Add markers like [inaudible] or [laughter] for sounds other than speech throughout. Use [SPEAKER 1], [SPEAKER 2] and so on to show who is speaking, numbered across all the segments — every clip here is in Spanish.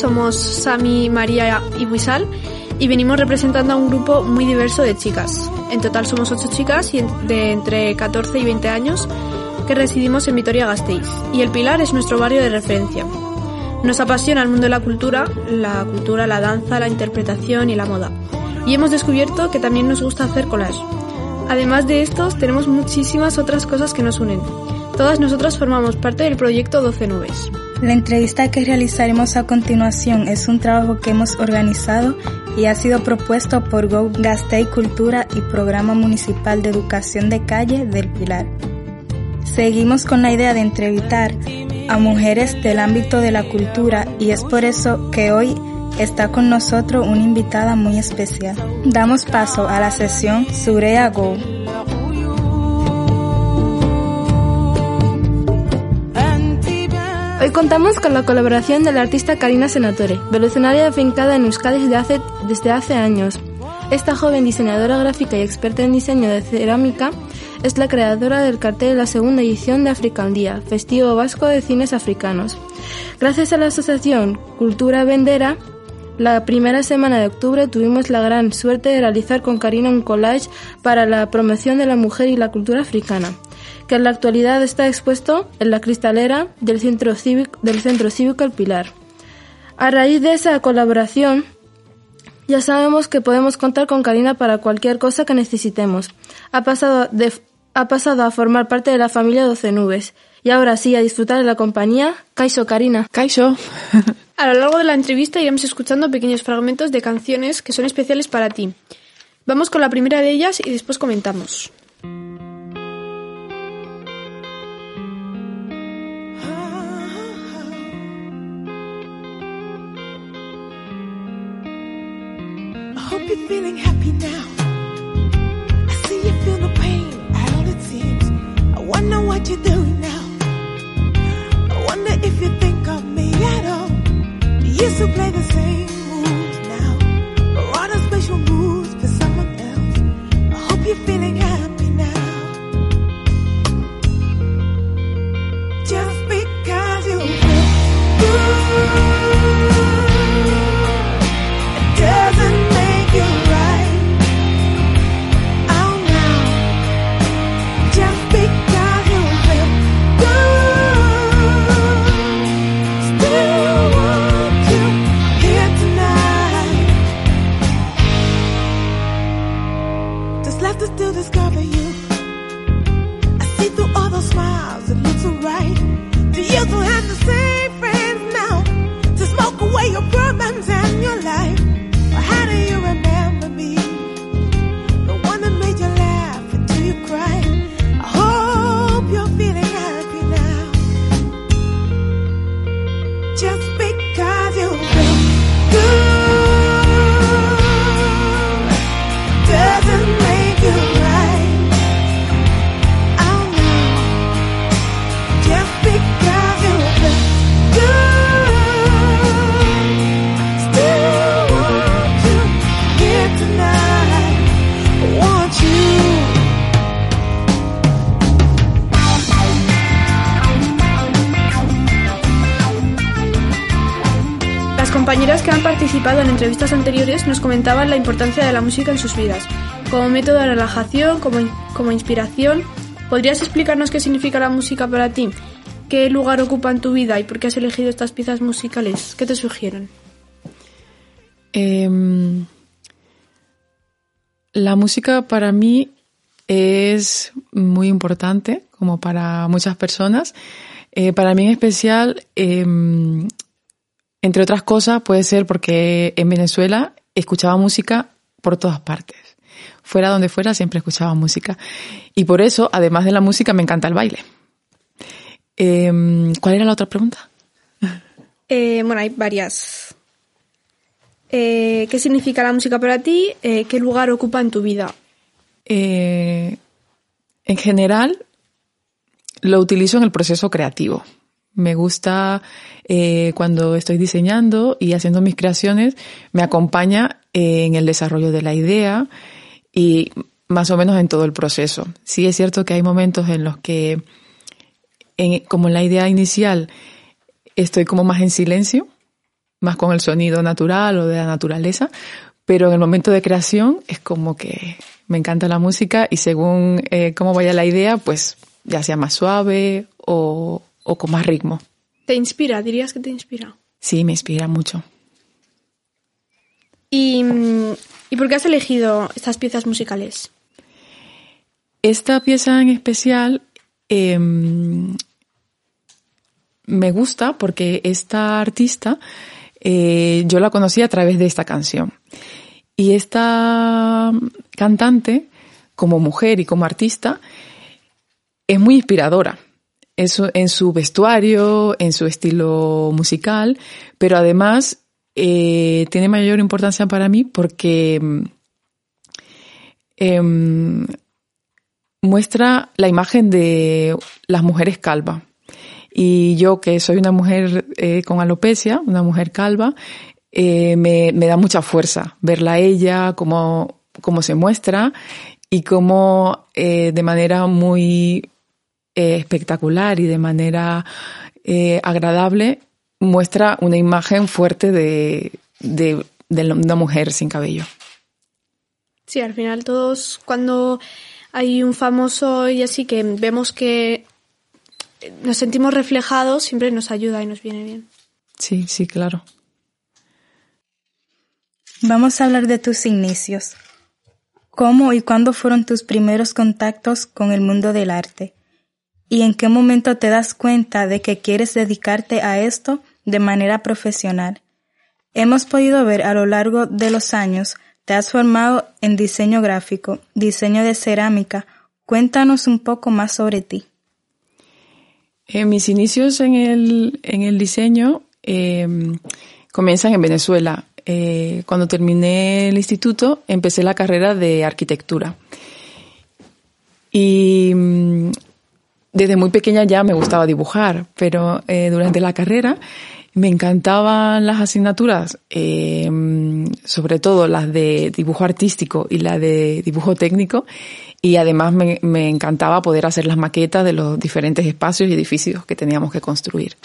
[SPEAKER 1] Somos Sami, María y Wisal y venimos representando a un grupo muy diverso de chicas. En total somos ocho chicas de entre 14 y 20 años que residimos en Vitoria-Gasteiz y el Pilar es nuestro barrio de referencia. Nos apasiona el mundo de la cultura, la cultura, la danza, la interpretación y la moda. Y hemos descubierto que también nos gusta hacer collage. Además de estos, tenemos muchísimas otras cosas que nos unen. Todas nosotras formamos parte del proyecto 12 Nubes.
[SPEAKER 2] La entrevista que realizaremos a continuación es un trabajo que hemos organizado y ha sido propuesto por Go Gastei Cultura y Programa Municipal de Educación de Calle del Pilar. Seguimos con la idea de entrevistar a mujeres del ámbito de la cultura y es por eso que hoy está con nosotros una invitada muy especial. Damos paso a la sesión Surea Go.
[SPEAKER 3] Contamos con la colaboración de la artista Karina Senatore, velucionaria afincada en Euskadi desde hace, desde hace años. Esta joven diseñadora gráfica y experta en diseño de cerámica es la creadora del cartel de la segunda edición de Africandía, Festivo Vasco de Cines Africanos. Gracias a la asociación Cultura Vendera, la primera semana de octubre tuvimos la gran suerte de realizar con Karina un collage para la promoción de la mujer y la cultura africana que en la actualidad está expuesto en la cristalera del Centro Cívico, del Centro Cívico El Pilar. A raíz de esa colaboración, ya sabemos que podemos contar con Karina para cualquier cosa que necesitemos. Ha pasado, ha pasado a formar parte de la familia 12 Nubes. Y ahora sí, a disfrutar de la compañía. Kaiso, Karina.
[SPEAKER 4] Kaiso. [laughs]
[SPEAKER 1] a lo largo de la entrevista iremos escuchando pequeños fragmentos de canciones que son especiales para ti. Vamos con la primera de ellas y después comentamos.
[SPEAKER 5] Feeling happy now. I see you feel pain, it seems. I wonder what you're doing now. I wonder if you think of me at all. You to play the same
[SPEAKER 1] la importancia de la música en sus vidas, como método de relajación, como, como inspiración. ¿Podrías explicarnos qué significa la música para ti? ¿Qué lugar ocupa en tu vida y por qué has elegido estas piezas musicales? ¿Qué te sugieren?
[SPEAKER 4] Em, la música para mí es muy importante, como para muchas personas. Eh, para mí en especial, em, entre otras cosas, puede ser porque en Venezuela escuchaba música por todas partes. Fuera donde fuera, siempre escuchaba música. Y por eso, además de la música, me encanta el baile. Em, ¿Cuál era la otra pregunta? [laughs]
[SPEAKER 1] Eh, bueno, hay varias. Eh, ¿Qué significa la música para ti? Eh, ¿Qué lugar ocupa en tu vida?
[SPEAKER 4] En general, lo utilizo en el proceso creativo. Me gusta eh, cuando estoy diseñando y haciendo mis creaciones, me acompaña eh, en el desarrollo de la idea y más o menos en todo el proceso. Sí es cierto que hay momentos en los que, como en la idea inicial, estoy como más en silencio más con el sonido natural o de la naturaleza, pero en el momento de creación es como que me encanta la música y según eh, cómo vaya la idea, pues ya sea más suave o, o con más ritmo.
[SPEAKER 1] ¿Te inspira? ¿Dirías que te inspira?
[SPEAKER 4] Sí, me inspira mucho.
[SPEAKER 1] ¿Y, ¿y por qué has elegido estas piezas musicales?
[SPEAKER 4] Esta pieza en especial em, me gusta porque esta artista eh, yo la conocí a través de esta canción. Y esta cantante, como mujer y como artista, es muy inspiradora. En su vestuario, en su estilo musical, pero además eh, tiene mayor importancia para mí porque em, muestra la imagen de las mujeres calvas. Y yo, que soy una mujer eh, con alopecia, una mujer calva, eh, me, da mucha fuerza verla a ella, cómo, se muestra y cómo de manera muy eh, espectacular y de manera eh, agradable muestra una imagen fuerte de, de, de una mujer sin cabello.
[SPEAKER 1] Sí, al final todos cuando hay un famoso y así que vemos que nos sentimos reflejados, siempre nos ayuda y nos viene bien.
[SPEAKER 4] Sí, sí, claro.
[SPEAKER 2] Vamos a hablar de tus inicios. ¿Cómo y cuándo fueron tus primeros contactos con el mundo del arte? ¿Y en qué momento te das cuenta de que quieres dedicarte a esto de manera profesional? Hemos podido ver a lo largo de los años, te has formado en diseño gráfico, diseño de cerámica. Cuéntanos un poco más sobre ti.
[SPEAKER 4] Eh, mis inicios en el, en el diseño eh, comienzan en Venezuela. Eh, cuando terminé el instituto, empecé la carrera de arquitectura. Y mm, desde muy pequeña ya me gustaba dibujar, pero eh, durante la carrera me encantaban las asignaturas, eh, sobre todo las de dibujo artístico y la de dibujo técnico, y además me, encantaba poder hacer las maquetas de los diferentes espacios y edificios que teníamos que construir.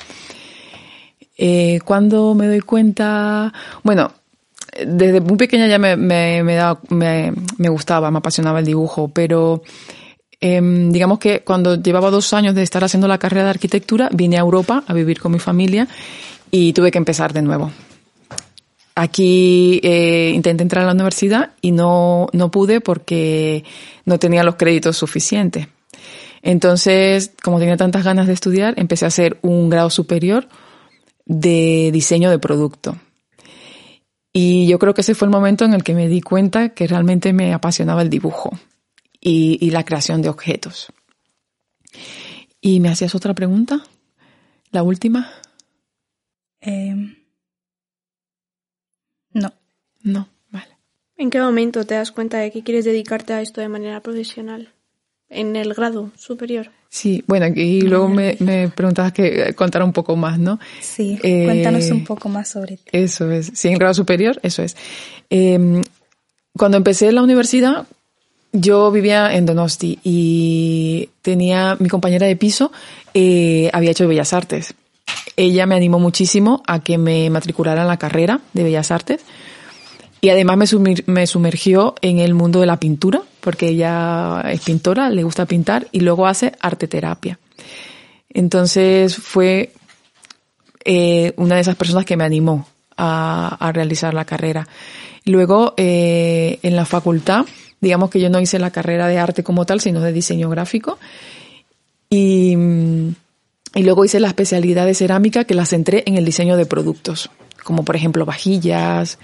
[SPEAKER 4] Eh, cuando me doy cuenta, bueno, desde muy pequeña ya me, me, me gustaba, me apasionaba el dibujo, pero eh, digamos que cuando llevaba dos años de estar haciendo la carrera de arquitectura, vine a Europa a vivir con mi familia y tuve que empezar de nuevo. Aquí eh, intenté entrar a la universidad y no, no pude porque no tenía los créditos suficientes. Entonces, como tenía tantas ganas de estudiar, empecé a hacer un grado superior de diseño de producto. Y yo creo que ese fue el momento en el que me di cuenta que realmente me apasionaba el dibujo y, y la creación de objetos. ¿Y me hacías otra pregunta? ¿La última?
[SPEAKER 2] Eh, no.
[SPEAKER 4] No, vale.
[SPEAKER 1] ¿En qué momento te das cuenta de que quieres dedicarte a esto de manera profesional? En el grado superior.
[SPEAKER 4] Sí, bueno, y luego me, me preguntabas que contara un poco más, ¿no?
[SPEAKER 2] Sí, eh, cuéntanos un poco más sobre ti.
[SPEAKER 4] Eso es, sí, en el grado superior, eso es. Eh, cuando empecé la universidad, yo vivía en Donosti y tenía mi compañera de piso, eh, había hecho Bellas Artes. Ella me animó muchísimo a que me matriculara en la carrera de Bellas Artes y además me, sumergió en el mundo de la pintura, porque ella es pintora, le gusta pintar y luego hace arte terapia. Entonces fue eh, una de esas personas que me animó a, a realizar la carrera. Luego, eh, en la facultad, digamos que yo no hice la carrera de arte como tal, sino de diseño gráfico. Y, y luego hice la especialidad de cerámica que la centré en el diseño de productos, como por ejemplo vajillas,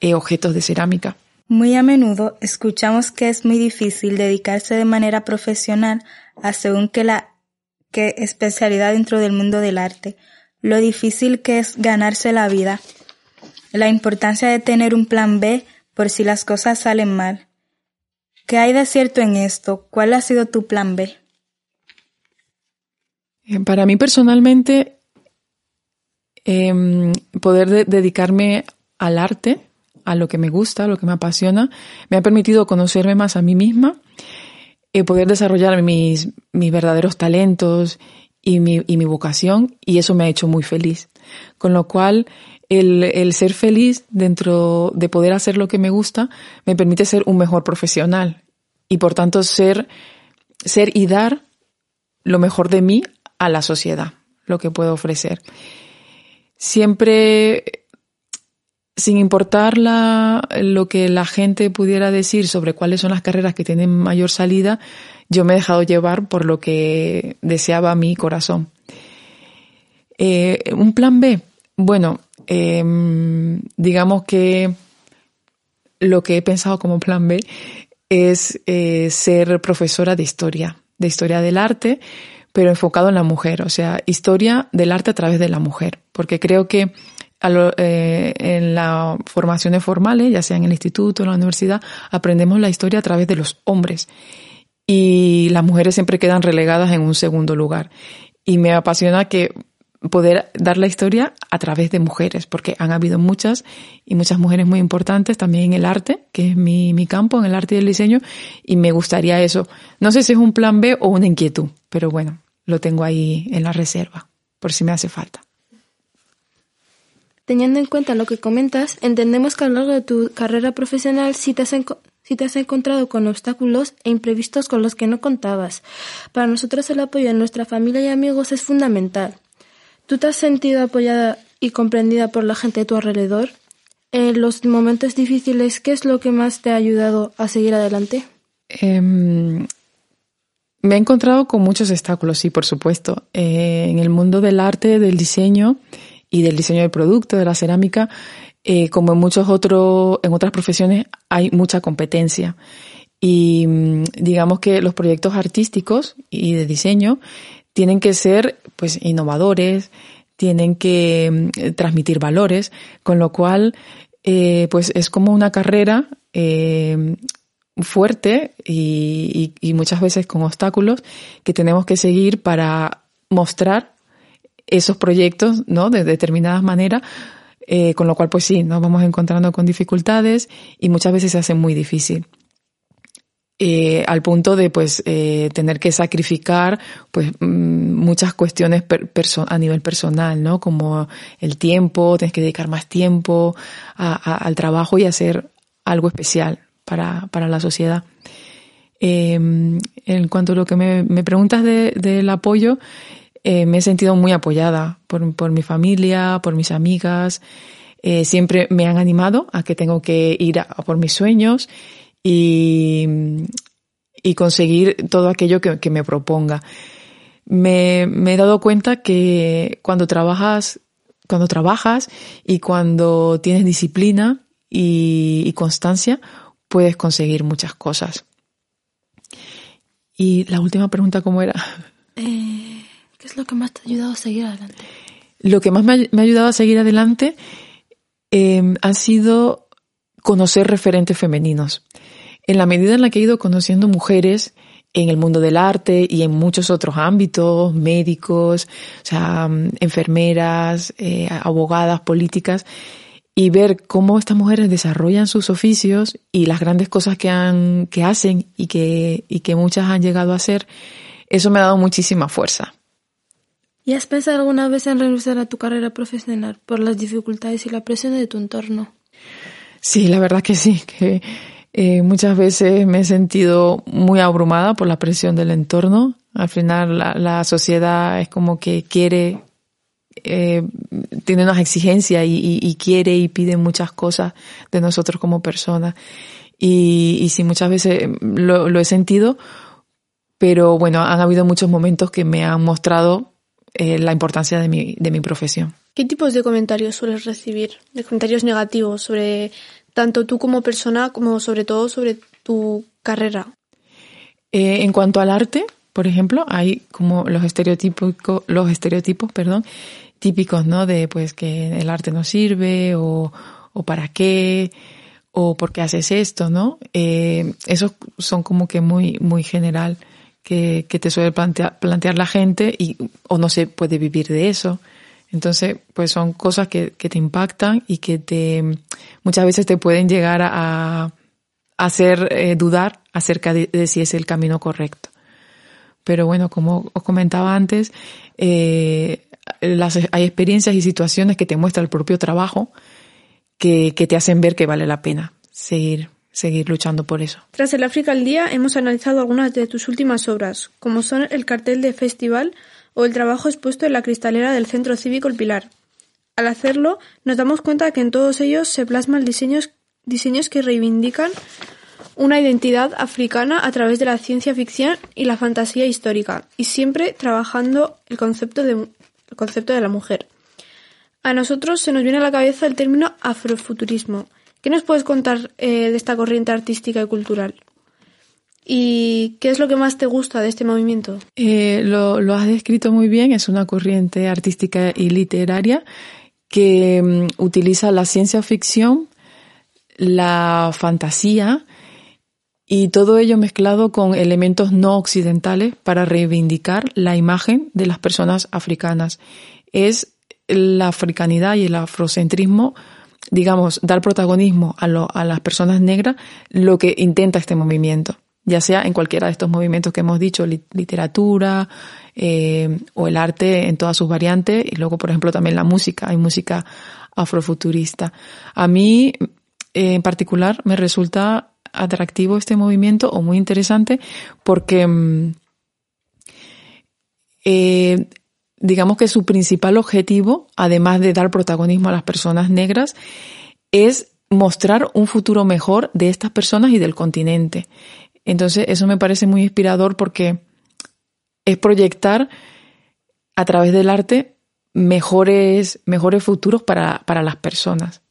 [SPEAKER 4] eh, objetos de cerámica.
[SPEAKER 2] Muy a menudo escuchamos que es muy difícil dedicarse de manera profesional a según que la que especialidad dentro del mundo del arte, lo difícil que es ganarse la vida, la importancia de tener un plan B por si las cosas salen mal. ¿Qué hay de cierto en esto? ¿Cuál ha sido tu plan B?
[SPEAKER 4] Para mí personalmente, eh, poder de dedicarme al arte a lo que me gusta, a lo que me apasiona, me ha permitido conocerme más a mí misma, eh, poder desarrollar mis, mis verdaderos talentos y mi, y mi vocación y eso me ha hecho muy feliz. Con lo cual, el, el ser feliz dentro de poder hacer lo que me gusta me permite ser un mejor profesional y por tanto ser, ser y dar lo mejor de mí a la sociedad, lo que puedo ofrecer. Siempre, sin importar la, lo que la gente pudiera decir sobre cuáles son las carreras que tienen mayor salida, yo me he dejado llevar por lo que deseaba mi corazón. Eh, un plan B, bueno, eh, digamos que lo que he pensado como plan B es eh, ser profesora de historia, de historia del arte, pero enfocado en la mujer, o sea, historia del arte a través de la mujer, porque creo que eh, en las formaciones formales, ya sea en el instituto en la universidad, aprendemos la historia a través de los hombres y las mujeres siempre quedan relegadas en un segundo lugar. Y me apasiona que poder dar la historia a través de mujeres, porque han habido muchas y muchas mujeres muy importantes también en el arte, que es mi, mi campo, en el arte y el diseño, y me gustaría eso. No sé si es un plan B o una inquietud, pero bueno, lo tengo ahí en la reserva, por si me hace falta.
[SPEAKER 3] Teniendo en cuenta lo que comentas, entendemos que a lo largo de tu carrera profesional sí te has, si te has encontrado con obstáculos e imprevistos con los que no contabas. Para nosotros el apoyo de nuestra familia y amigos es fundamental. ¿Tú te has sentido apoyada y comprendida por la gente de tu alrededor? En los momentos difíciles, ¿qué es lo que más te ha ayudado a seguir adelante?
[SPEAKER 4] Em, me he encontrado con muchos obstáculos, sí, por supuesto. Eh, en el mundo del arte, del diseño y del diseño del producto, de la cerámica, eh, como en muchos otros, en otras profesiones, hay mucha competencia. Y mm, digamos que los proyectos artísticos y de diseño tienen que ser pues innovadores, tienen que mm, transmitir valores, con lo cual eh, pues es como una carrera eh, fuerte y, muchas veces con obstáculos que tenemos que seguir para mostrar esos proyectos ¿no? de determinadas maneras eh, con lo cual pues sí, nos vamos encontrando con dificultades y muchas veces se hace muy difícil. Eh, al punto de pues eh, tener que sacrificar pues mm, muchas cuestiones a nivel personal, ¿no? Como el tiempo, tienes que dedicar más tiempo al trabajo y hacer algo especial para, para la sociedad. Em, en cuanto a lo que me, me preguntas de, del apoyo, eh, me he sentido muy apoyada por, por mi familia, por mis amigas. Siempre me han animado a que tengo que ir a, por mis sueños y, y conseguir todo aquello que, que me proponga. Me, me, he dado cuenta que cuando trabajas, cuando trabajas y cuando tienes disciplina y, y constancia, puedes conseguir muchas cosas. Y la última pregunta, ¿cómo era?
[SPEAKER 3] Eh, ¿Qué es lo que más te ha ayudado a seguir adelante?
[SPEAKER 4] Lo que más me ha, me ha ayudado a seguir adelante eh, ha sido conocer referentes femeninos. En la medida en la que he ido conociendo mujeres en el mundo del arte y en muchos otros ámbitos, médicos, o sea, enfermeras, eh, abogadas, políticas, y ver cómo estas mujeres desarrollan sus oficios y las grandes cosas que han, que hacen y que, y que muchas han llegado a hacer, eso me ha dado muchísima fuerza.
[SPEAKER 3] ¿Y has pensado alguna vez en renunciar a tu carrera profesional por las dificultades y la presión de tu entorno?
[SPEAKER 4] Sí, la verdad que sí, que eh, muchas veces me he sentido muy abrumada por la presión del entorno. Al final la, sociedad es como que quiere, eh, tiene unas exigencias y, quiere y pide muchas cosas de nosotros como personas. Y, y sí, muchas veces lo, lo he sentido, pero bueno, han habido muchos momentos que me han mostrado eh, la importancia de mi, de mi profesión.
[SPEAKER 1] ¿Qué tipos de comentarios sueles recibir? De comentarios negativos sobre tanto tú como persona como sobre todo sobre tu carrera.
[SPEAKER 4] Eh, en cuanto al arte, por ejemplo, hay como los estereotipos, los estereotipos, perdón, típicos, ¿no? De pues que el arte no sirve o, o para qué o por qué haces esto, ¿no? Eh, esos son como que muy, muy general que, que te suele plantear, plantear la gente y, o no se puede vivir de eso. Entonces, pues son cosas que, te impactan y que te, muchas veces te pueden llegar a, hacer eh, dudar acerca de, si es el camino correcto. pero bueno, como os comentaba antes, eh, hay experiencias y situaciones que te muestra el propio trabajo que, que te hacen ver que vale la pena seguir seguir luchando por eso.
[SPEAKER 1] Tras el África al Día hemos analizado algunas de tus últimas obras, como son el cartel de festival o el trabajo expuesto en la cristalera del Centro Cívico El Pilar. Al hacerlo, nos damos cuenta que en todos ellos se plasman diseños, diseños que reivindican una identidad africana a través de la ciencia ficción y la fantasía histórica, y siempre trabajando el concepto de, el concepto de la mujer. A nosotros se nos viene a la cabeza el término afrofuturismo. ¿Qué nos puedes contar eh, de esta corriente artística y cultural? ¿Y qué es lo que más te gusta de este movimiento?
[SPEAKER 4] Eh, lo, has descrito muy bien, es una corriente artística y literaria que um, utiliza la ciencia ficción, la fantasía y todo ello mezclado con elementos no occidentales para reivindicar la imagen de las personas africanas. Es la africanidad y el afrocentrismo digamos, dar protagonismo a las personas negras lo que intenta este movimiento ya sea en cualquiera de estos movimientos que hemos dicho, literatura eh, o el arte en todas sus variantes, y luego, por ejemplo, también la música, hay música afrofuturista. A mí, eh, en particular, me resulta atractivo este movimiento o muy interesante porque mm, eh, digamos que su principal objetivo, además de dar protagonismo a las personas negras, es mostrar un futuro mejor de estas personas y del continente. Entonces, eso me parece muy inspirador porque es proyectar a través del arte mejores, mejores futuros para, para las personas.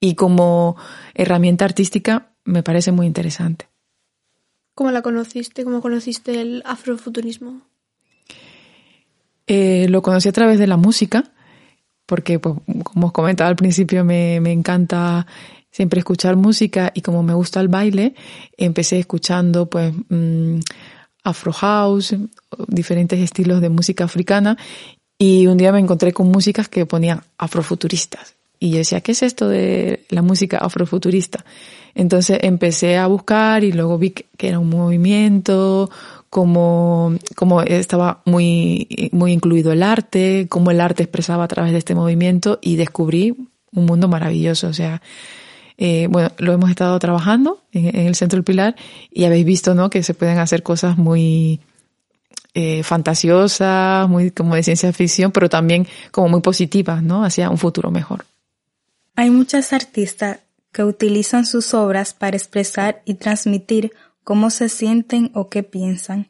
[SPEAKER 4] Y como herramienta artística me parece muy interesante.
[SPEAKER 1] ¿Cómo la conociste? ¿Cómo conociste el afrofuturismo?
[SPEAKER 4] Eh, lo conocí a través de la música, porque, pues, como os comentaba al principio, me, me encanta siempre escuchar música y como me gusta el baile, empecé escuchando pues mm, afro house, diferentes estilos de música africana y un día me encontré con músicas que ponían afrofuturistas y yo decía, ¿qué es esto de la música afrofuturista? Entonces empecé a buscar y luego vi que era un movimiento, como, como estaba muy, muy incluido el arte, cómo el arte expresaba a través de este movimiento y descubrí un mundo maravilloso. O sea, eh, bueno, lo hemos estado trabajando en, el Centro del Pilar y habéis visto, ¿no? Que se pueden hacer cosas muy eh, fantasiosas, muy como de ciencia ficción, pero también como muy positivas, ¿no? Hacia un futuro mejor.
[SPEAKER 2] Hay muchas artistas que utilizan sus obras para expresar y transmitir cómo se sienten o qué piensan.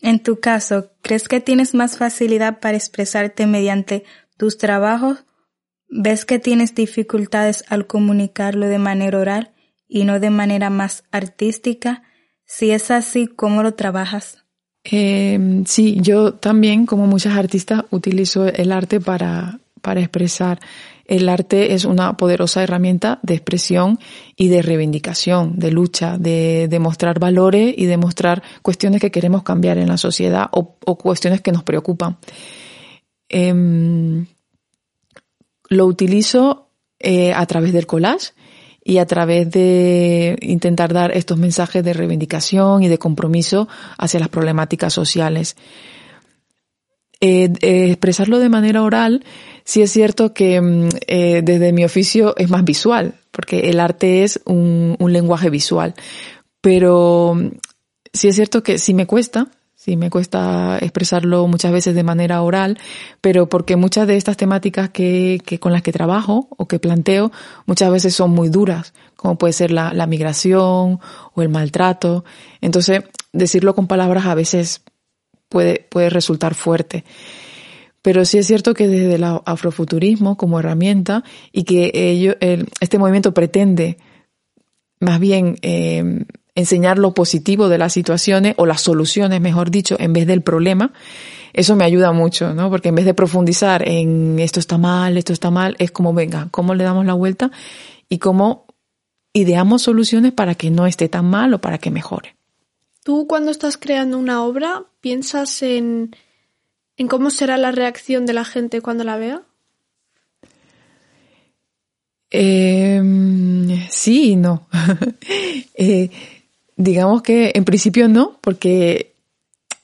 [SPEAKER 2] En tu caso, ¿crees que tienes más facilidad para expresarte mediante tus trabajos ¿Ves que tienes dificultades al comunicarlo de manera oral y no de manera más artística? Si es así, ¿cómo lo trabajas?
[SPEAKER 4] Eh, sí, yo también, como muchas artistas, utilizo el arte para, para expresar. El arte es una poderosa herramienta de expresión y de reivindicación, de lucha, de demostrar valores y demostrar cuestiones que queremos cambiar en la sociedad o, cuestiones que nos preocupan. Eh, lo utilizo eh, a través del collage y a través de intentar dar estos mensajes de reivindicación y de compromiso hacia las problemáticas sociales. Eh, eh, expresarlo de manera oral, sí es cierto que mm, desde mi oficio es más visual, porque el arte es un, un lenguaje visual, pero mm, sí es cierto que sí me cuesta, Sí, me cuesta expresarlo muchas veces de manera oral, pero porque muchas de estas temáticas que, que con las que trabajo o que planteo muchas veces son muy duras, como puede ser la, la migración o el maltrato. Entonces, decirlo con palabras a veces puede, puede resultar fuerte. Pero sí es cierto que desde el afrofuturismo como herramienta y que ello, el, este movimiento pretende más bien eh, enseñar lo positivo de las situaciones o las soluciones, mejor dicho, en vez del problema, eso me ayuda mucho, ¿no? Porque en vez de profundizar en esto está mal, esto está mal, es como, venga, ¿cómo le damos la vuelta? Y cómo ideamos soluciones para que no esté tan mal o para que mejore.
[SPEAKER 1] Tú cuando estás creando una obra, ¿piensas en, en cómo será la reacción de la gente cuando la vea?
[SPEAKER 4] Eh, sí y no. [laughs] eh, Digamos que en principio no, porque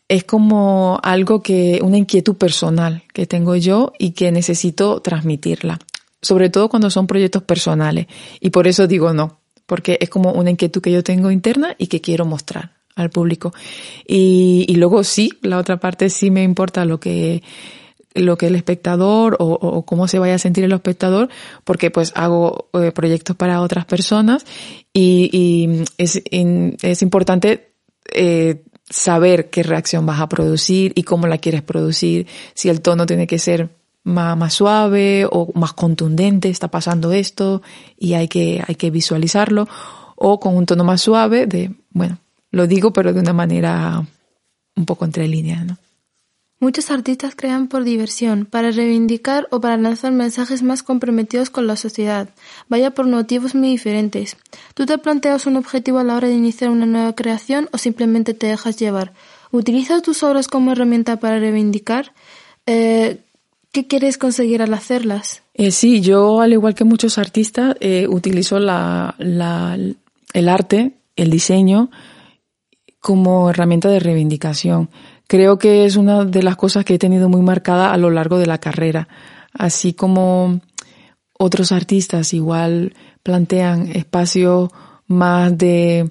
[SPEAKER 4] es como algo que, una inquietud personal que tengo yo y que necesito transmitirla. Sobre todo cuando son proyectos personales. Y por eso digo no, porque es como una inquietud que yo tengo interna y que quiero mostrar al público. Y, y luego sí, la otra parte sí me importa lo que lo que el espectador o, cómo se vaya a sentir el espectador, porque pues hago eh, proyectos para otras personas y, es, es importante eh, saber qué reacción vas a producir y cómo la quieres producir, si el tono tiene que ser más, más suave o más contundente, está pasando esto y hay que, hay que visualizarlo, o con un tono más suave de, bueno, lo digo pero de una manera un poco entre líneas, ¿no?
[SPEAKER 3] Muchos artistas crean por diversión, para reivindicar o para lanzar mensajes más comprometidos con la sociedad, vaya por motivos muy diferentes. ¿Tú te planteas un objetivo a la hora de iniciar una nueva creación o simplemente te dejas llevar? ¿Utilizas tus obras como herramienta para reivindicar? Eh, ¿Qué quieres conseguir al hacerlas?
[SPEAKER 4] Eh, sí, yo al igual que muchos artistas eh, utilizo la, la, el arte, el diseño como herramienta de reivindicación creo que es una de las cosas que he tenido muy marcada a lo largo de la carrera. Así como otros artistas igual plantean espacios más de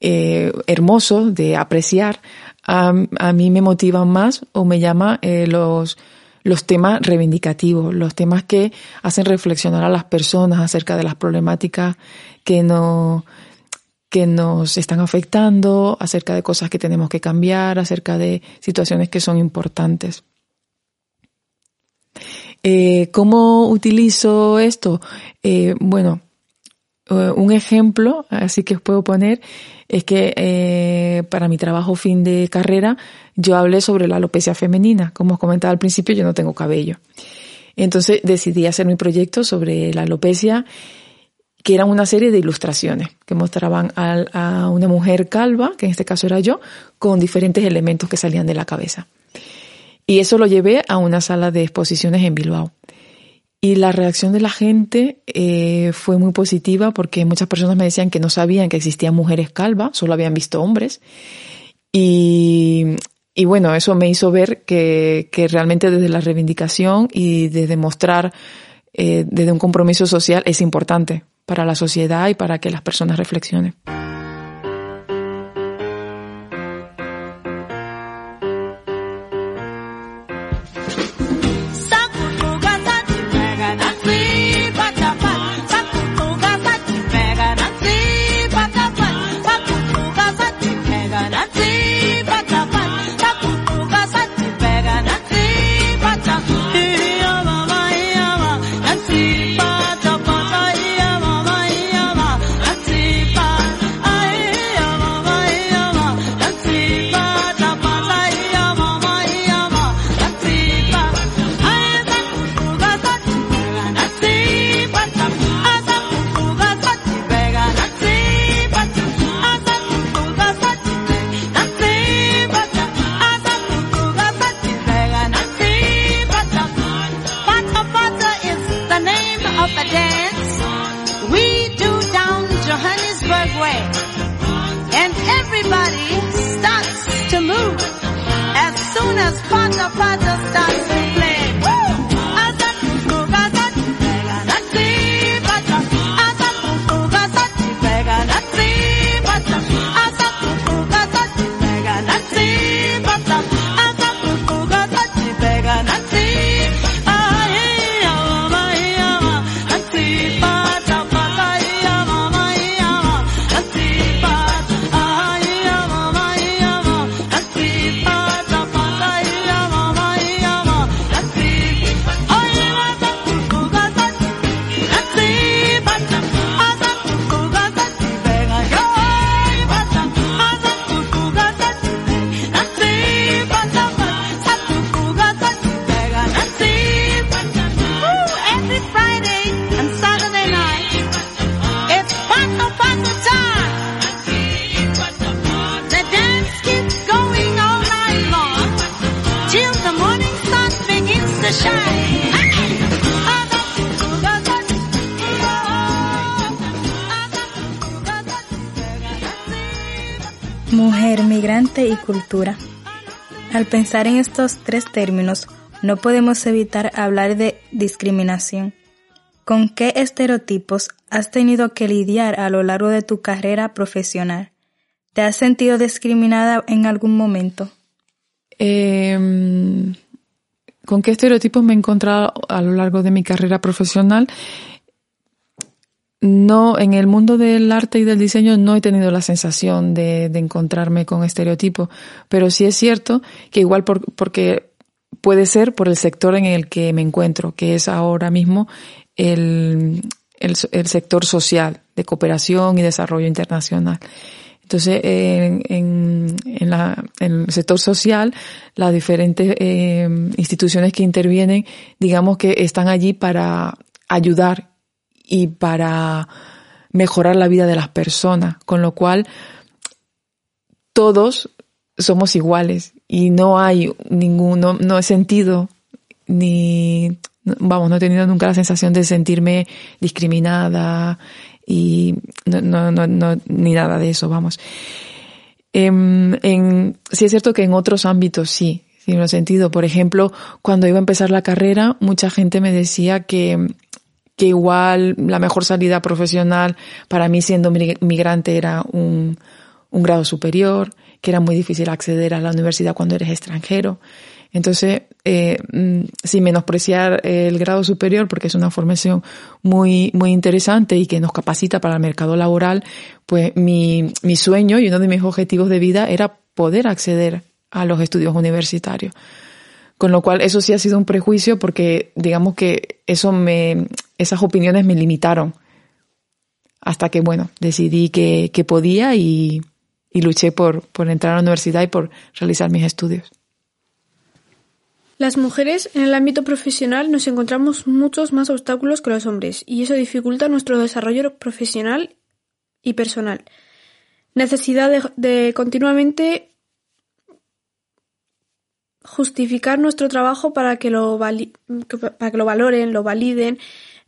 [SPEAKER 4] eh, hermosos de apreciar, a, a, mí me motivan más o me llama eh, los los temas reivindicativos, los temas que hacen reflexionar a las personas acerca de las problemáticas que no que nos están afectando, acerca de cosas que tenemos que cambiar, acerca de situaciones que son importantes. Eh, ¿Cómo utilizo esto? Eh, bueno, eh, un ejemplo, así que os puedo poner, es que para mi trabajo fin de carrera yo hablé sobre la alopecia femenina. Como os comentaba al principio, yo no tengo cabello. Entonces decidí hacer mi proyecto sobre la alopecia que eran una serie de ilustraciones que mostraban a, una mujer calva, que en este caso era yo, con diferentes elementos que salían de la cabeza. Y eso lo llevé a una sala de exposiciones en Bilbao. Y la reacción de la gente eh, fue muy positiva porque muchas personas me decían que no sabían que existían mujeres calvas, solo habían visto hombres. Y, bueno, eso me hizo ver que, que realmente desde la reivindicación y desde mostrar eh, desde un compromiso social es importante para la sociedad y para que las personas reflexionen.
[SPEAKER 6] soon as Pata Pata starts to play. Cultura.
[SPEAKER 2] Al pensar en estos tres términos, no podemos evitar hablar de discriminación. ¿Con qué estereotipos has tenido que lidiar a lo largo de tu carrera profesional? ¿Te has sentido discriminada en algún momento?
[SPEAKER 4] Em, ¿Con qué estereotipos me he encontrado a lo largo de mi carrera profesional? No, en el mundo del arte y del diseño no he tenido la sensación de, encontrarme con estereotipos, pero sí es cierto que igual porque puede ser por el sector en el que me encuentro, que es ahora mismo el, sector social de cooperación y desarrollo internacional. Entonces, en el sector social, las diferentes eh, instituciones que intervienen, digamos que están allí para ayudar y para mejorar la vida de las personas, con lo cual todos somos iguales y no hay ningún, no, he sentido ni, vamos, no he tenido nunca la sensación de sentirme discriminada y no, no, no, ni nada de eso, vamos. En, sí es cierto que en otros ámbitos sí, sí lo he sentido. Por ejemplo, cuando iba a empezar la carrera, mucha gente me decía que que igual la mejor salida profesional para mí siendo migrante era un, grado superior, que era muy difícil acceder a la universidad cuando eres extranjero. Entonces, eh, mm, sin menospreciar el grado superior, porque es una formación muy, muy interesante y que nos capacita para el mercado laboral, pues mi, mi sueño y uno de mis objetivos de vida era poder acceder a los estudios universitarios. Con lo cual, eso sí ha sido un prejuicio porque digamos que eso me, esas opiniones me limitaron. Hasta que, bueno, decidí que, que podía y, luché por, por entrar a la universidad y por realizar mis estudios.
[SPEAKER 1] Las mujeres en el ámbito profesional nos encontramos muchos más obstáculos que los hombres y eso dificulta nuestro desarrollo profesional y personal. Necesidad de, de continuamente justificar nuestro trabajo para que lo, para que lo valoren, lo validen.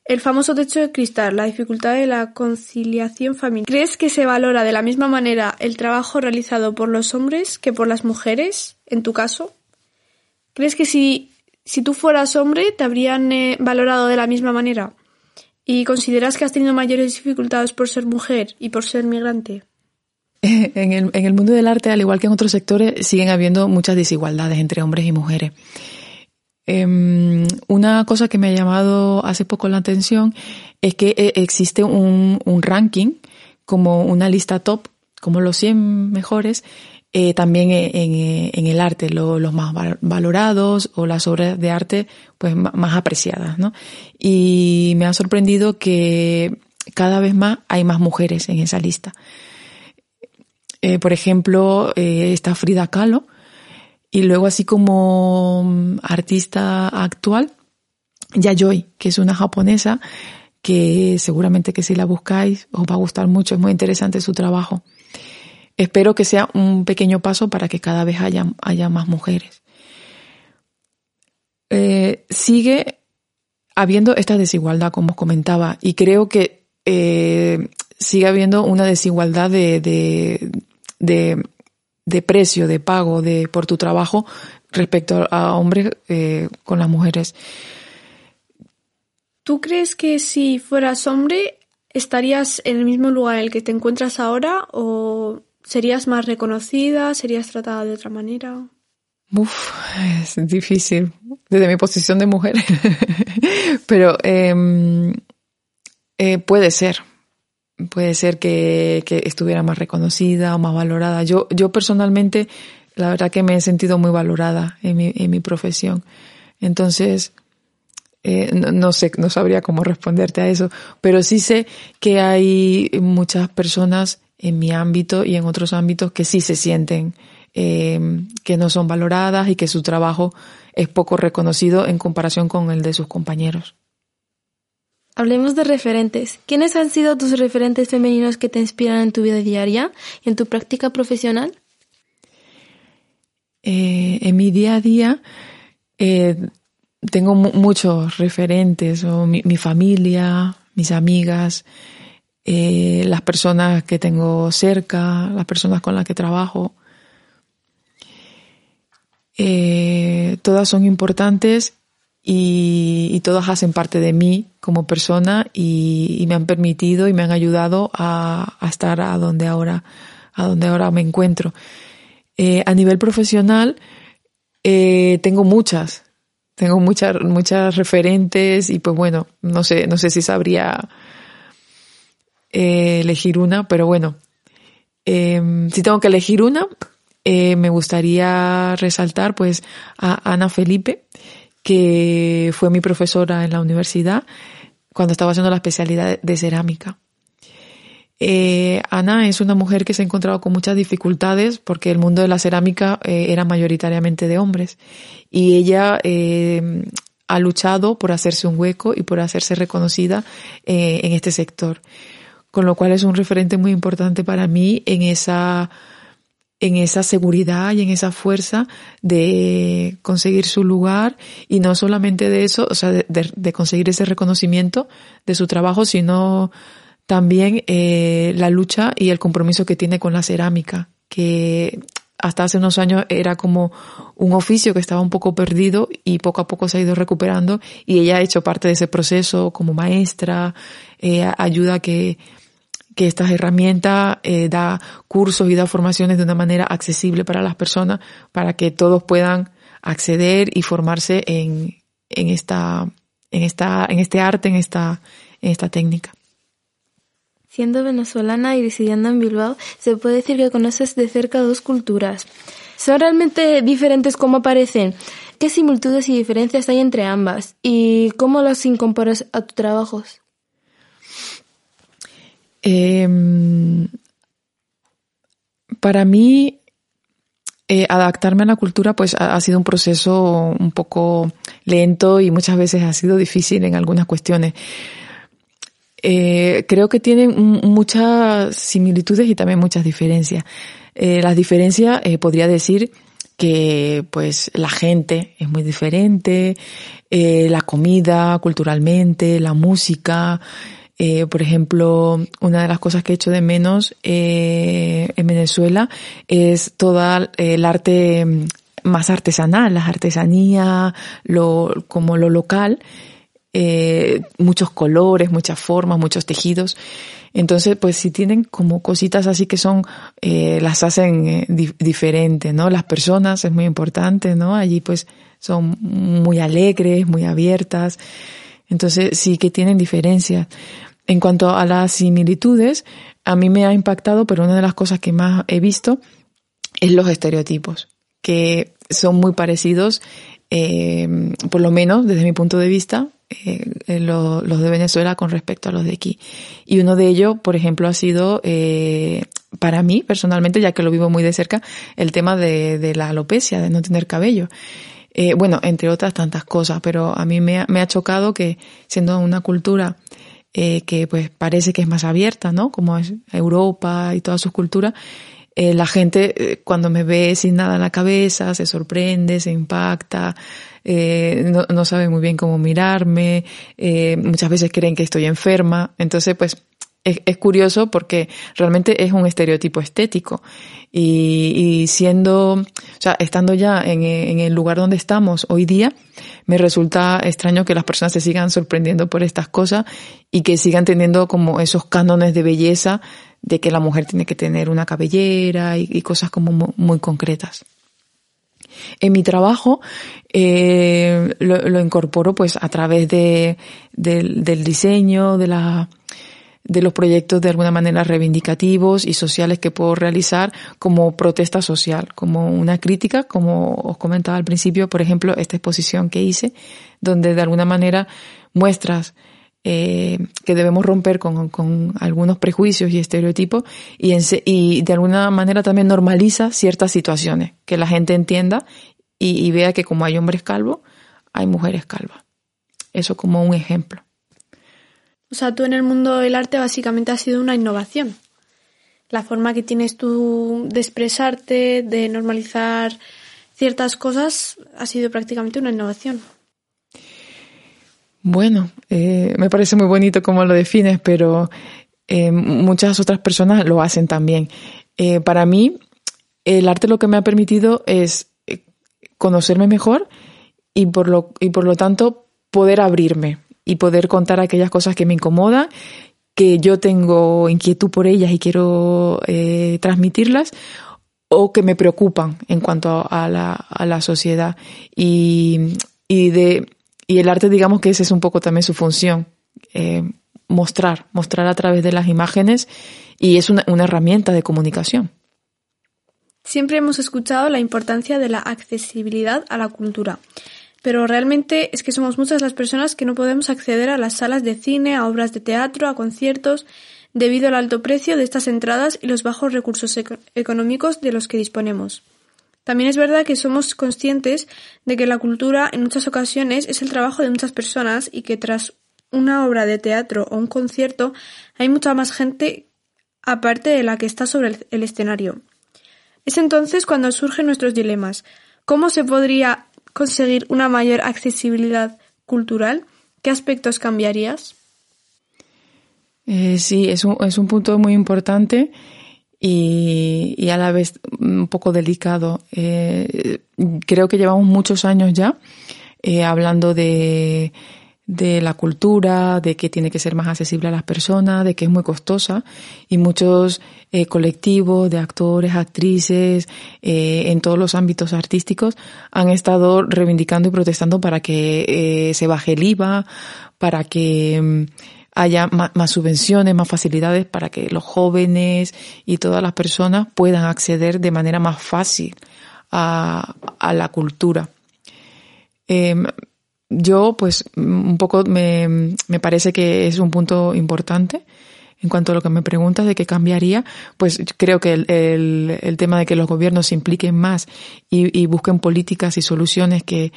[SPEAKER 1] El famoso techo de cristal, la dificultad de la conciliación familiar. ¿Crees que se valora de la misma manera el trabajo realizado por los hombres que por las mujeres, en tu caso? ¿Crees que si, si tú fueras hombre te habrían eh, valorado de la misma manera? ¿Y consideras que has tenido mayores dificultades por ser mujer y por ser migrante? [laughs]
[SPEAKER 4] en el, en el mundo del arte, al igual que en otros sectores, siguen habiendo muchas desigualdades entre hombres y mujeres. Em, una cosa que me ha llamado hace poco la atención es que eh, existe un, ranking, como una lista top, como los 100 mejores, eh, también en, en, el arte, los más valorados o las obras de arte pues más apreciadas, ¿no? Y me ha sorprendido que cada vez más hay más mujeres en esa lista. Eh, por ejemplo, está Frida Kahlo. Y luego así como mm, artista actual, Yayoi, que es una japonesa que seguramente que si la buscáis os va a gustar mucho, es muy interesante su trabajo. Espero que sea un pequeño paso para que cada vez haya, haya más mujeres. Eh, sigue habiendo esta desigualdad, como os comentaba, y creo que sigue habiendo una desigualdad de, de, de precio, de pago de, por tu trabajo respecto a hombres eh, con las mujeres.
[SPEAKER 1] ¿Tú crees que si fueras hombre estarías en el mismo lugar en el que te encuentras ahora o serías más reconocida, serías tratada de otra manera?
[SPEAKER 4] Uf, es difícil desde mi posición de mujer, [laughs] pero em, eh, puede ser, puede ser que, estuviera más reconocida o más valorada. Yo, yo personalmente, la verdad que me he sentido muy valorada en mi, en mi profesión. Entonces, eh, no, no, sé, no sabría cómo responderte a eso, pero sí sé que hay muchas personas en mi ámbito y en otros ámbitos que sí se sienten eh, que no son valoradas y que su trabajo es poco reconocido en comparación con el de sus compañeros.
[SPEAKER 3] Hablemos de referentes. ¿Quiénes han sido tus referentes femeninos que te inspiran en tu vida diaria y en tu práctica profesional?
[SPEAKER 4] Eh, en mi día a día eh, tengo muchos referentes, mi, familia, mis amigas, eh, las personas que tengo cerca, las personas con las que trabajo. Todas son importantes y, todas hacen parte de mí como persona y, me han permitido y me han ayudado a, estar a donde ahora, a donde ahora me encuentro. Eh, a nivel profesional, eh, tengo muchas, tengo muchas, muchas referentes y pues bueno, no sé, no sé si sabría eh, elegir una, pero bueno, si tengo que elegir una, me gustaría resaltar pues a Ana Felipe, que fue mi profesora en la universidad cuando estaba haciendo la especialidad de cerámica. Eh, Ana es una mujer que se ha encontrado con muchas dificultades porque el mundo de la cerámica eh, era mayoritariamente de hombres y ella eh, ha luchado por hacerse un hueco y por hacerse reconocida en este sector, con lo cual es un referente muy importante para mí en esa en esa seguridad y en esa fuerza de conseguir su lugar y no solamente de eso, o sea, de, conseguir ese reconocimiento de su trabajo, sino también eh, la lucha y el compromiso que tiene con la cerámica, que hasta hace unos años era como un oficio que estaba un poco perdido y poco a poco se ha ido recuperando y ella ha hecho parte de ese proceso como maestra, eh, ayuda que que estas herramientas eh, da cursos y da formaciones de una manera accesible para las personas para que todos puedan acceder y formarse en, en esta en esta en este arte en esta en esta técnica
[SPEAKER 3] Siendo venezolana y residiendo en Bilbao, se puede decir que conoces de cerca dos culturas. ¿Son realmente diferentes como parecen? ¿Qué similitudes y diferencias hay entre ambas? ¿Y cómo las incorporas a tus trabajos?
[SPEAKER 4] Em, para mí, eh, adaptarme a la cultura pues ha, sido un proceso un poco lento y muchas veces ha sido difícil en algunas cuestiones. Eh, creo que tienen muchas similitudes y también muchas diferencias. Eh, las diferencias podría decir que pues la gente es muy diferente, la comida culturalmente, la música, eh, por ejemplo, una de las cosas que he hecho de menos eh, en Venezuela es toda eh, el arte mm, más artesanal, las artesanías, lo, como lo local, eh, muchos colores, muchas formas, muchos tejidos. Entonces, pues si tienen como cositas así que son, eh, las hacen eh, diferentes, ¿no? Las personas es muy importante, ¿no? Allí pues son muy alegres, muy abiertas. Entonces sí que tienen diferencias. En cuanto a las similitudes, a mí me ha impactado, pero una de las cosas que más he visto es los estereotipos, que son muy parecidos, eh, por lo menos desde mi punto de vista, eh, los de Venezuela con respecto a los de aquí. Y uno de ellos, por ejemplo, ha sido, eh, para mí personalmente, ya que lo vivo muy de cerca, el tema de la alopecia, de no tener cabello. Eh, bueno, entre otras tantas cosas, pero a mí me ha, me ha chocado que siendo una cultura eh, que pues parece que es más abierta, ¿no? Como es Europa y todas sus culturas, eh, la gente eh, cuando me ve sin nada en la cabeza se sorprende, se impacta, eh, no, no sabe muy bien cómo mirarme, muchas veces creen que estoy enferma, entonces pues es, curioso porque realmente es un estereotipo estético. Y, siendo, o sea, estando ya en, el lugar donde estamos hoy día, me resulta extraño que las personas se sigan sorprendiendo por estas cosas y que sigan teniendo como esos cánones de belleza de que la mujer tiene que tener una cabellera y, cosas como muy, concretas. En mi trabajo eh, lo, incorporo pues a través de, de, del diseño, de la de los proyectos de alguna manera reivindicativos y sociales que puedo realizar como protesta social, como una crítica, como os comentaba al principio, por ejemplo, esta exposición que hice, donde de alguna manera muestras eh, que debemos romper con, con, algunos prejuicios y estereotipos y, en, y, de alguna manera también normaliza ciertas situaciones, que la gente entienda y, y vea que como hay hombres calvos, hay mujeres calvas. Eso como un ejemplo.
[SPEAKER 1] O sea, tú en el mundo del arte básicamente ha sido una innovación. La forma que tienes tú de expresarte, de normalizar ciertas cosas, ha sido prácticamente una innovación.
[SPEAKER 4] Bueno, eh, me parece muy bonito cómo lo defines, pero eh, muchas otras personas lo hacen también. Eh, para mí, el arte lo que me ha permitido es conocerme mejor y por lo, y por lo tanto poder abrirme y poder contar aquellas cosas que me incomodan, que yo tengo inquietud por ellas y quiero eh, transmitirlas, o que me preocupan en cuanto a la, a la sociedad. Y, y, de, y el arte, digamos que esa es un poco también su función, eh, mostrar, mostrar a través de las imágenes y es una, una herramienta de comunicación.
[SPEAKER 1] Siempre hemos escuchado la importancia de la accesibilidad a la cultura, pero realmente es que somos muchas las personas que no podemos acceder a las salas de cine, a obras de teatro, a conciertos, debido al alto precio de estas entradas y los bajos recursos económicos de los que disponemos. También es verdad que somos conscientes de que la cultura en muchas ocasiones es el trabajo de muchas personas y que tras una obra de teatro o un concierto hay mucha más gente aparte de la que está sobre el escenario. Es entonces cuando surgen nuestros dilemas. ¿Cómo se podría conseguir una mayor accesibilidad cultural? ¿Qué aspectos cambiarías?
[SPEAKER 4] Eh, sí, es un, es un punto muy importante y, y, a la vez un poco delicado. Eh, creo que llevamos muchos años ya eh, hablando de de la cultura, de que tiene que ser más accesible a las personas, de que es muy costosa y muchos eh, colectivos de actores, actrices, eh, en todos los ámbitos artísticos han estado reivindicando y protestando para que eh, se baje el IVA, para que mm, haya más, subvenciones, más facilidades para que los jóvenes y todas las personas puedan acceder de manera más fácil a, a la cultura. Yo, pues, un poco me, me parece que es un punto importante en cuanto a lo que me preguntas de qué cambiaría, pues creo que el, el, tema de que los gobiernos se impliquen más y, y, busquen políticas y soluciones que,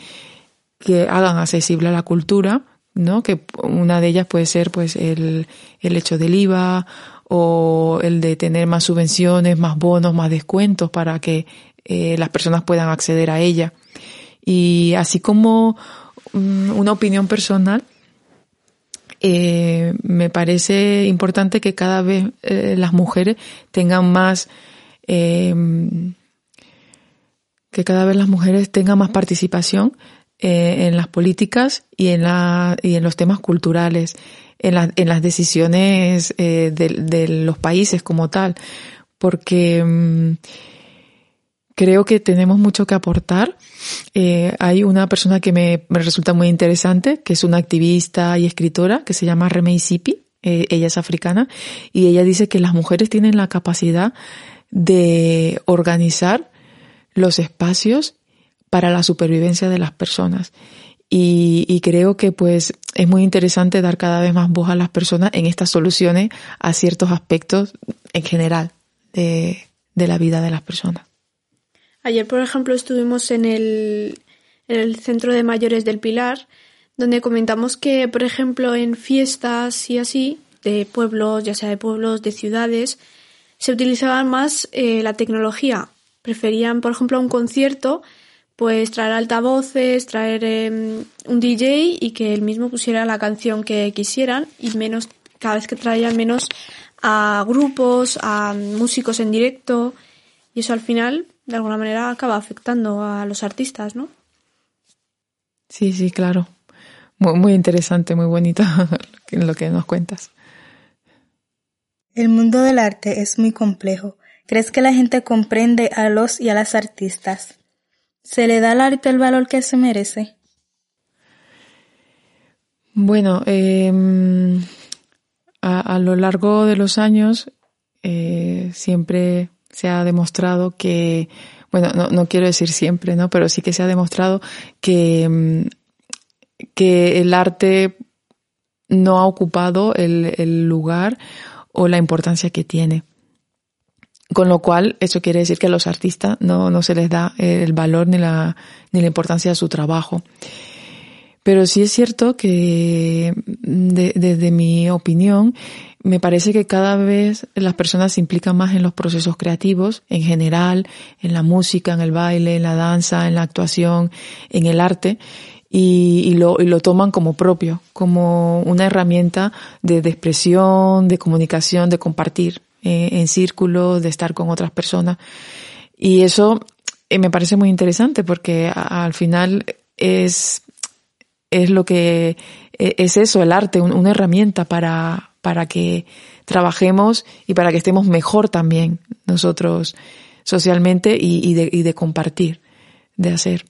[SPEAKER 4] que hagan accesible a la cultura, ¿no? Que una de ellas puede ser pues el, el hecho del IVA o el de tener más subvenciones, más bonos, más descuentos para que eh, las personas puedan acceder a ella. Y así como Mm, una opinión personal, eh, me parece importante que cada vez eh, las mujeres tengan más, eh, que cada vez las mujeres tengan más participación en las políticas y en, la, y en los temas culturales, en, la, en las decisiones de, de, los países como tal, porque mm, creo que tenemos mucho que aportar. Eh, hay una persona que me, resulta muy interesante, que es una activista y escritora, que se llama Remei Sipi. Eh, ella es africana y ella dice que las mujeres tienen la capacidad de organizar los espacios para la supervivencia de las personas. Y, y, creo que pues es muy interesante dar cada vez más voz a las personas en estas soluciones a ciertos aspectos en general de la vida de las personas.
[SPEAKER 1] Ayer, por ejemplo, estuvimos en el, en el Centro de Mayores del Pilar, donde comentamos que, por ejemplo, en fiestas y así, de pueblos, ya sea de pueblos, de ciudades, se utilizaban más eh, la tecnología. Preferían, por ejemplo, a un concierto, pues traer altavoces, traer eh, un DJ y que él mismo pusiera la canción que quisieran y menos, cada vez que traían menos a grupos, a músicos en directo y eso al final de alguna manera acaba afectando a los artistas, ¿no?
[SPEAKER 4] Sí, sí, claro. Muy, muy interesante, muy bonito [laughs] lo que nos cuentas.
[SPEAKER 2] El mundo del arte es muy complejo. ¿Crees que la gente comprende a los y a las artistas? ¿Se le da al arte el valor que se merece?
[SPEAKER 4] Bueno, eh, a, a, lo largo de los años eh, siempre se ha demostrado que, bueno, no, no, quiero decir siempre, ¿no? Pero sí que se ha demostrado que, mm, que el arte no ha ocupado el, el lugar o la importancia que tiene. Con lo cual, eso quiere decir que a los artistas no, no se les da el valor ni la, ni la importancia de su trabajo. Pero sí es cierto que de, desde mi opinión, me parece que cada vez las personas se implican más en los procesos creativos, en general, en la música, en el baile, en la danza, en la actuación, en el arte, y, y, lo, y lo, toman como propio, como una herramienta de, de expresión, de comunicación, de compartir eh, en círculos, de estar con otras personas. Y eso eh, me parece muy interesante porque al final es, es lo que e, es eso, el arte, una herramienta para, para que trabajemos y para que estemos mejor también nosotros socialmente y, de, y de compartir, de hacer.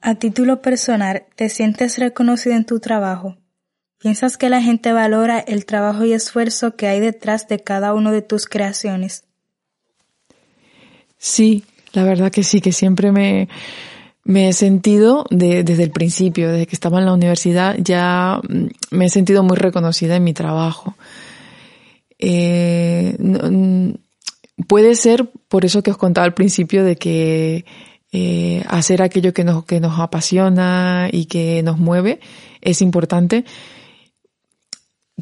[SPEAKER 2] A título personal, ¿te sientes reconocido en tu trabajo? ¿Piensas que la gente valora el trabajo y esfuerzo que hay detrás de cada una de tus creaciones?
[SPEAKER 4] Sí, la verdad que sí, que siempre me, me he sentido desde el principio, desde que estaba en la universidad, ya mm, me he sentido muy reconocida en mi trabajo. Eh, mm, puede ser por eso que os contaba al principio de que eh, hacer aquello que nos, que nos apasiona y que nos mueve es importante,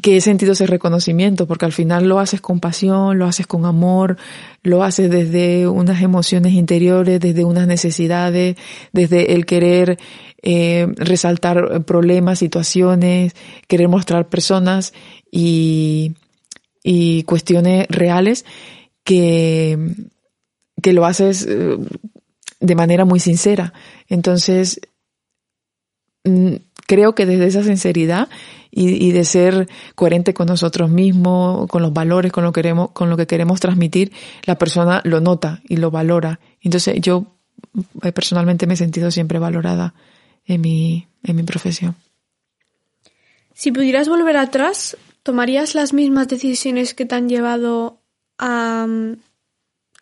[SPEAKER 4] que he sentido ese reconocimiento, porque al final lo haces con pasión, lo haces con amor, lo haces desde unas emociones interiores, desde unas necesidades, desde el querer eh, resaltar problemas, situaciones, querer mostrar personas y, y cuestiones reales que, que lo haces eh, de manera muy sincera. Entonces, mm, creo que desde esa sinceridad y, de ser coherente con nosotros mismos, con los valores, con lo, que queremos, con lo que queremos transmitir, la persona lo nota y lo valora. Entonces yo eh, personalmente me he sentido siempre valorada en mi, en mi profesión.
[SPEAKER 1] Si pudieras volver atrás, ¿tomarías las mismas decisiones que te han llevado a...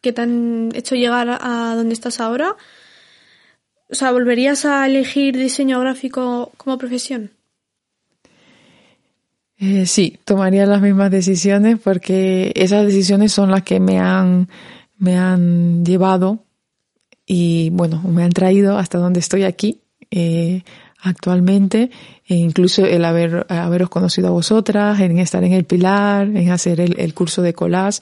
[SPEAKER 1] que te han hecho llegar a donde estás ahora? O sea, ¿volverías a elegir diseño gráfico como profesión?
[SPEAKER 4] Eh, sí, tomaría las mismas decisiones porque esas decisiones son las que me han, me han llevado y bueno, me han traído hasta donde estoy aquí eh, actualmente, e incluso el haber, haberos conocido a vosotras, en estar en el Pilar, en hacer el, el curso de collage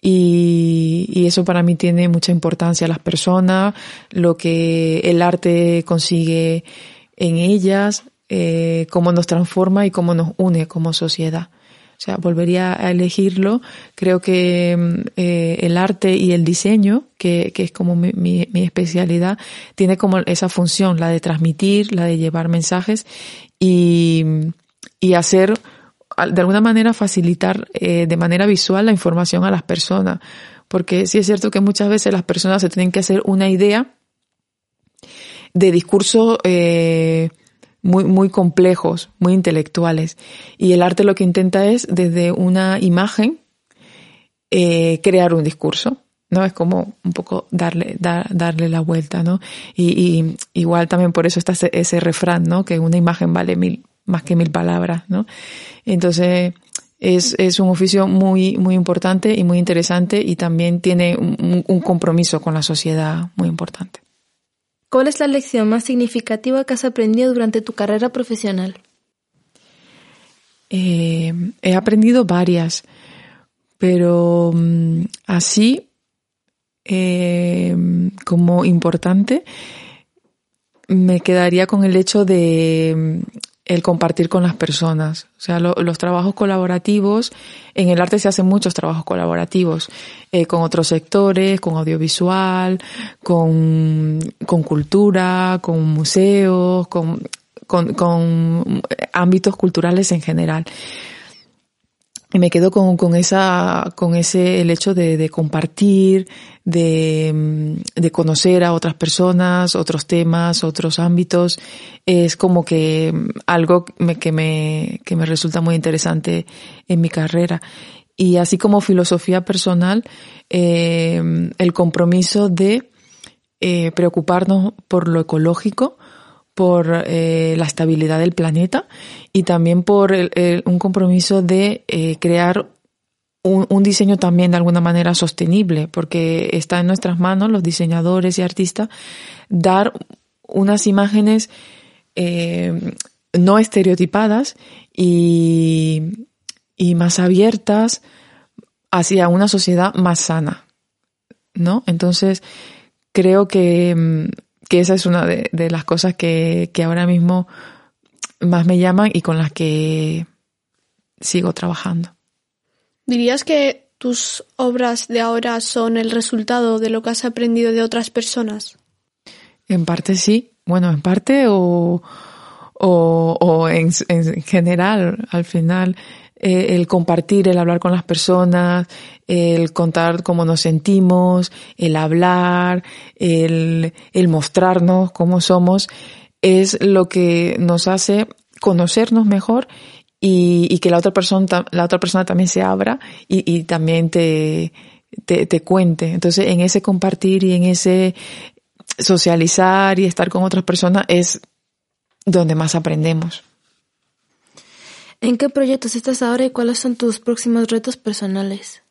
[SPEAKER 4] y, y, eso para mí tiene mucha importancia, las personas, lo que el arte consigue en ellas, eh, cómo nos transforma y cómo nos une como sociedad. O sea, volvería a elegirlo. Creo que mm, eh, el arte y el diseño, que, es como mi, especialidad, tiene como esa función, la de transmitir, la de llevar mensajes y, y hacer, de alguna manera, facilitar eh, de manera visual la información a las personas. Porque sí es cierto que muchas veces las personas se tienen que hacer una idea de discurso muy, muy complejos, muy intelectuales. Y el arte lo que intenta es, desde una imagen, eh, crear un discurso. ¿no? Es como un poco darle, darle la vuelta, ¿no? Y, igual también por eso está ese, refrán, ¿no? Que una imagen vale mil, más que mil palabras, ¿no? Entonces, es, es un oficio muy, muy importante y muy interesante y también tiene un compromiso con la sociedad muy importante.
[SPEAKER 3] ¿Cuál es la lección más significativa que has aprendido durante tu carrera profesional?
[SPEAKER 4] Eh, he aprendido varias, pero mm, así eh, como importante me quedaría con el hecho de el compartir con las personas. O sea, los trabajos colaborativos, en el arte se hacen muchos trabajos colaborativos, eh, con otros sectores, con audiovisual, con, con cultura, con museos, con, con, con ámbitos culturales en general. Y me quedo con, con esa, con ese, el hecho de, de compartir, de, de, conocer a otras personas, otros temas, otros ámbitos. Es como que algo que me, que me resulta muy interesante en mi carrera. Y así como filosofía personal, eh, el compromiso de eh, preocuparnos por lo ecológico, por eh, la estabilidad del planeta y también por un compromiso de eh, crear un, diseño también de alguna manera sostenible, porque está en nuestras manos, los diseñadores y artistas, dar unas imágenes eh, no estereotipadas y, y más abiertas hacia una sociedad más sana, ¿no? Entonces, creo que mm, que esa es una de, las cosas que, que, ahora mismo más me llaman y con las que sigo trabajando.
[SPEAKER 1] ¿Dirías que tus obras de ahora son el resultado de lo que has aprendido de otras personas?
[SPEAKER 4] En parte sí, bueno, en parte o, o, o en, en, general, al final, eh, el compartir, el hablar con las personas, el contar cómo nos sentimos, el hablar, el, mostrarnos cómo somos, es lo que nos hace conocernos mejor y, y que la otra persona, la otra persona también se abra y, y también te, te, te cuente. Entonces, en ese compartir y en ese socializar y estar con otras personas es donde más aprendemos.
[SPEAKER 3] ¿En qué proyectos estás ahora y cuáles son tus próximos retos personales?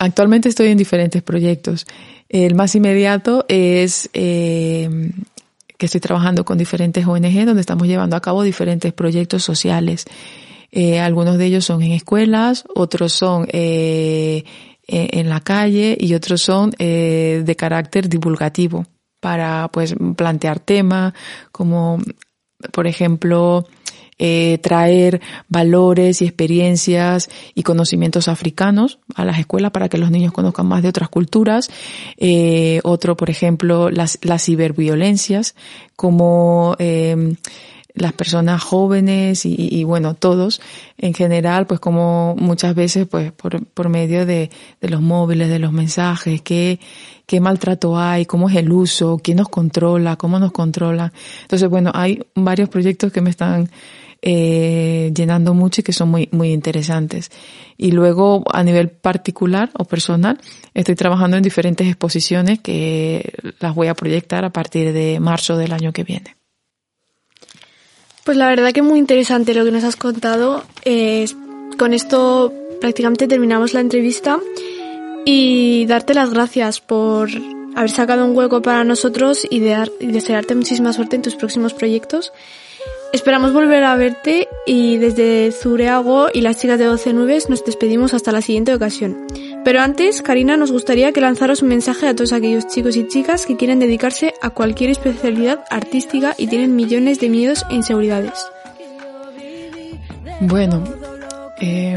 [SPEAKER 4] Actualmente estoy en diferentes proyectos. El más inmediato es eh, que estoy trabajando con diferentes ONG donde estamos llevando a cabo diferentes proyectos sociales. Eh, algunos de ellos son en escuelas, otros son eh, en la calle y otros son de carácter divulgativo para pues plantear temas como por ejemplo eh, traer valores y experiencias y conocimientos africanos a las escuelas para que los niños conozcan más de otras culturas. Eh, otro, por ejemplo, las, las ciberviolencias, como eh, las personas jóvenes y, y, bueno, todos en general, pues como muchas veces, pues por, por medio de, de los móviles, de los mensajes, qué, qué maltrato hay, cómo es el uso, quién nos controla, cómo nos controla. Entonces, bueno, hay varios proyectos que me están eh, llenando mucho y que son muy, muy interesantes. Y luego, a nivel particular o personal, estoy trabajando en diferentes exposiciones que las voy a proyectar a partir de marzo del año que viene.
[SPEAKER 1] Pues la verdad que muy interesante lo que nos has contado. Eh, con esto prácticamente terminamos la entrevista y darte las gracias por haber sacado un hueco para nosotros y, de, y desearte muchísima suerte en tus próximos proyectos. Esperamos volver a verte y desde Zureago y las chicas de 12 nubes nos despedimos hasta la siguiente ocasión. Pero antes, Karina, nos gustaría que lanzaras un mensaje a todos aquellos chicos y chicas que quieren dedicarse a cualquier especialidad artística y tienen millones de miedos e inseguridades.
[SPEAKER 4] Bueno, eh,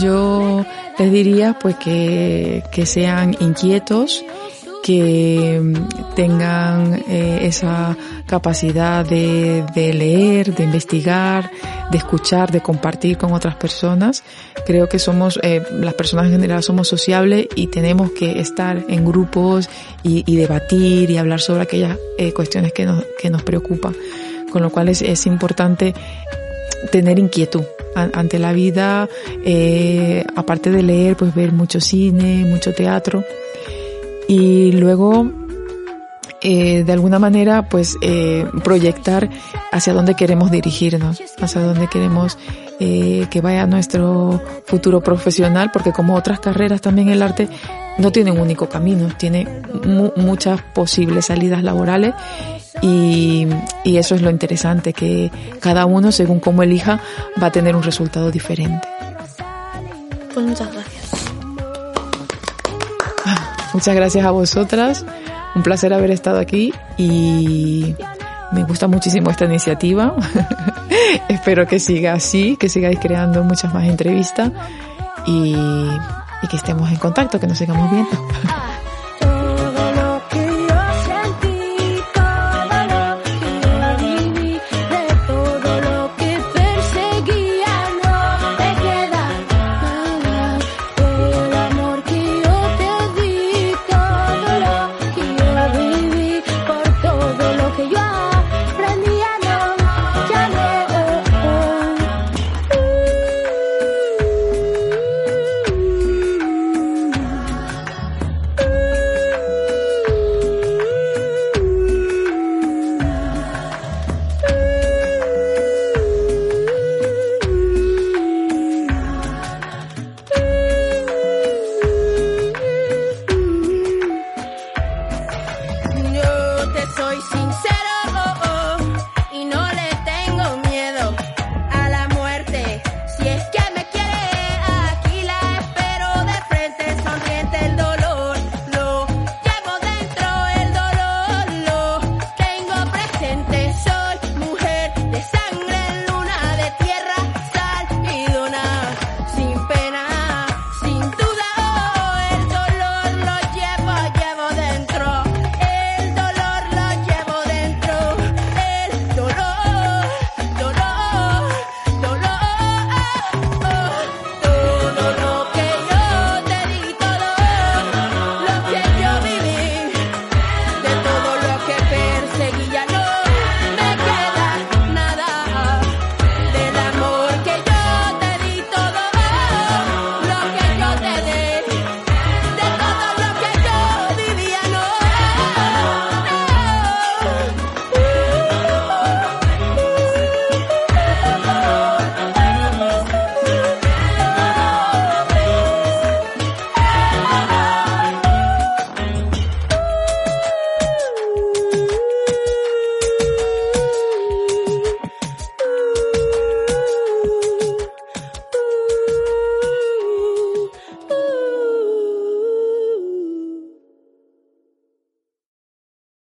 [SPEAKER 4] yo les diría pues que, que sean inquietos, que tengan eh, esa capacidad de, de, leer, de investigar, de escuchar, de compartir con otras personas. Creo que somos, eh, las personas en general somos sociables y tenemos que estar en grupos y, y debatir y hablar sobre aquellas eh, cuestiones que nos, que nos preocupan. Con lo cual es, es importante tener inquietud ante la vida, eh, aparte de leer, pues ver mucho cine, mucho teatro y luego eh, de alguna manera pues eh, proyectar hacia dónde queremos dirigirnos, hacia dónde queremos eh, que vaya nuestro futuro profesional, porque como otras carreras también el arte no tiene un único camino, tiene mu muchas posibles salidas laborales y, y, eso es lo interesante, que cada uno según como elija va a tener un resultado diferente.
[SPEAKER 1] Pues muchas gracias.
[SPEAKER 4] Muchas gracias a vosotras. Un placer haber estado aquí y me gusta muchísimo esta iniciativa. [laughs] Espero que siga así, que sigáis creando muchas más entrevistas y, que estemos en contacto, que nos sigamos viendo. [laughs]